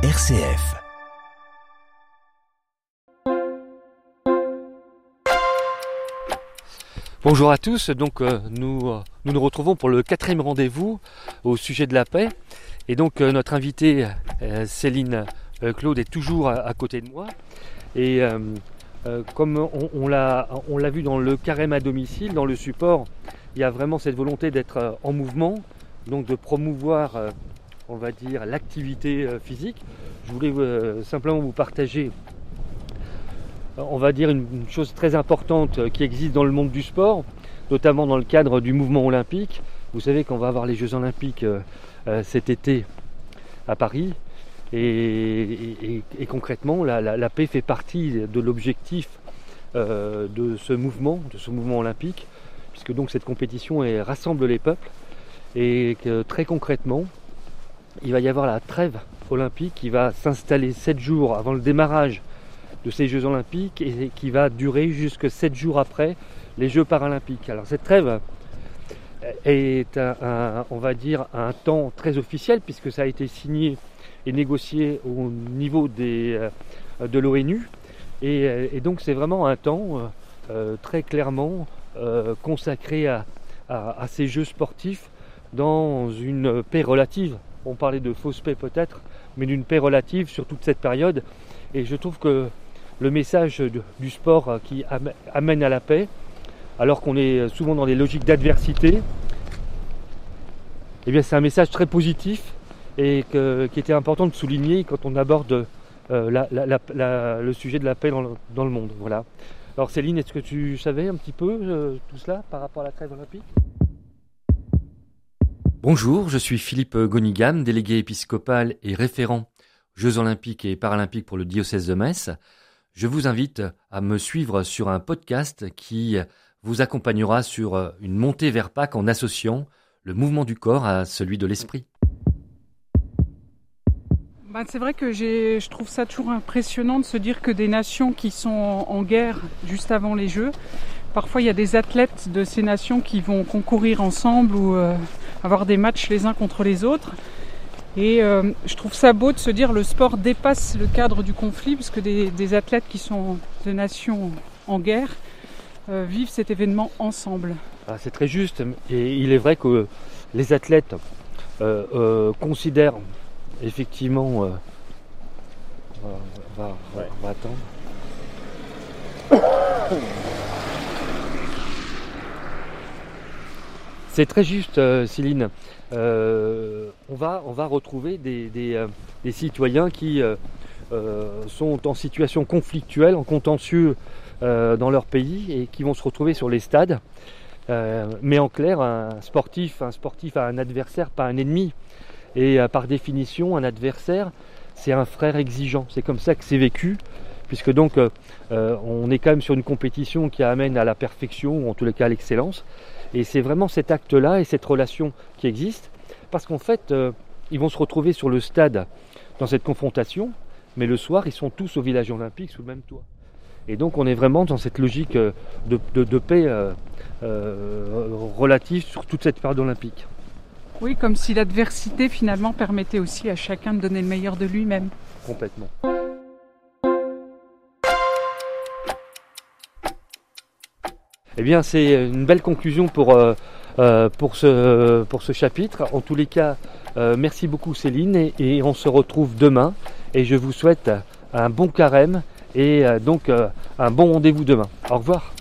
RCF. Bonjour à tous, donc euh, nous, euh, nous nous retrouvons pour le quatrième rendez-vous au sujet de la paix. Et donc euh, notre invitée Céline Claude est toujours à, côté de moi. Et comme on, on l'a vu dans le carême à domicile, dans le support, il y a vraiment cette volonté d'être en mouvement, donc de promouvoir, on va dire, l'activité euh, physique. Je voulais euh, simplement vous partager on va dire une, chose très importante euh, qui existe dans le monde du sport, notamment dans le cadre du mouvement olympique. Vous savez qu'on va avoir les Jeux olympiques euh, euh, cet été à Paris. Et, concrètement, la, paix fait partie de l'objectif euh, de ce mouvement, de ce mouvement olympique, puisque donc cette compétition rassemble les peuples et que très concrètement, il va y avoir la trêve olympique qui va s'installer sept jours avant le démarrage de ces Jeux olympiques et qui va durer jusque 7 jours après les Jeux paralympiques. Alors cette trêve est un, on va dire un temps très officiel puisque ça a été signé et négocié au niveau euh, de l'ONU et, euh, et donc c'est vraiment un temps euh, très clairement consacré à ces Jeux sportifs dans une paix relative. On parlait de fausse paix peut-être, mais d'une paix relative sur toute cette période. Et je trouve que le message du sport euh, qui am- amène à la paix, alors qu'on est souvent dans des logiques d'adversité, eh bien c'est un message très positif et qui était important de souligner quand on aborde euh, le sujet de la paix dans le, dans le monde. Voilà. Alors Céline, est-ce que tu savais un petit peu euh, tout cela par rapport à la trêve olympique? Bonjour, je suis Philippe Gonigam, délégué épiscopal et référent Jeux olympiques et paralympiques pour le diocèse de Metz. Je vous invite à me suivre sur un podcast qui vous accompagnera sur une montée vers Pâques en associant le mouvement du corps à celui de l'esprit. Ben, c'est vrai que je trouve ça toujours impressionnant de se dire que des nations qui sont en, guerre juste avant les Jeux, parfois il y a des athlètes de ces nations qui vont concourir ensemble ou euh, avoir des matchs les uns contre les autres. Et euh, je trouve ça beau de se dire le sport dépasse le cadre du conflit, parce que des, des athlètes qui sont de nations en guerre euh, vivent cet événement ensemble. Ah, c'est très juste et il est vrai que les athlètes considèrent effectivement. euh, on va- on va- on va attendre. C'est très juste, euh, Céline. Euh, on, va, on va retrouver des, des, des citoyens qui euh, sont en situation conflictuelle, en contentieux euh, dans leur pays et qui vont se retrouver sur les stades. Mais en clair, un sportif, un sportif a un adversaire, pas un ennemi. Et euh, par définition, un adversaire, c'est un frère exigeant. C'est comme ça que c'est vécu, puisque donc euh, euh, on est quand même sur une compétition qui amène à la perfection, ou en tous les cas à l'excellence. Et c'est vraiment cet acte-là et cette relation qui existe, parce qu'en fait, ils vont se retrouver sur le stade dans cette confrontation, mais le soir, ils sont tous au village olympique sous le même toit. Et donc on est vraiment dans cette logique de, paix relative sur toute cette période olympique. Oui, comme si l'adversité finalement permettait aussi à chacun de donner le meilleur de lui-même. Complètement. Eh bien, c'est une belle conclusion pour, euh, euh, ce, chapitre. En tous les cas, euh, merci beaucoup Céline et, on se retrouve demain. Et je vous souhaite un bon carême et donc un bon rendez-vous demain. Au revoir.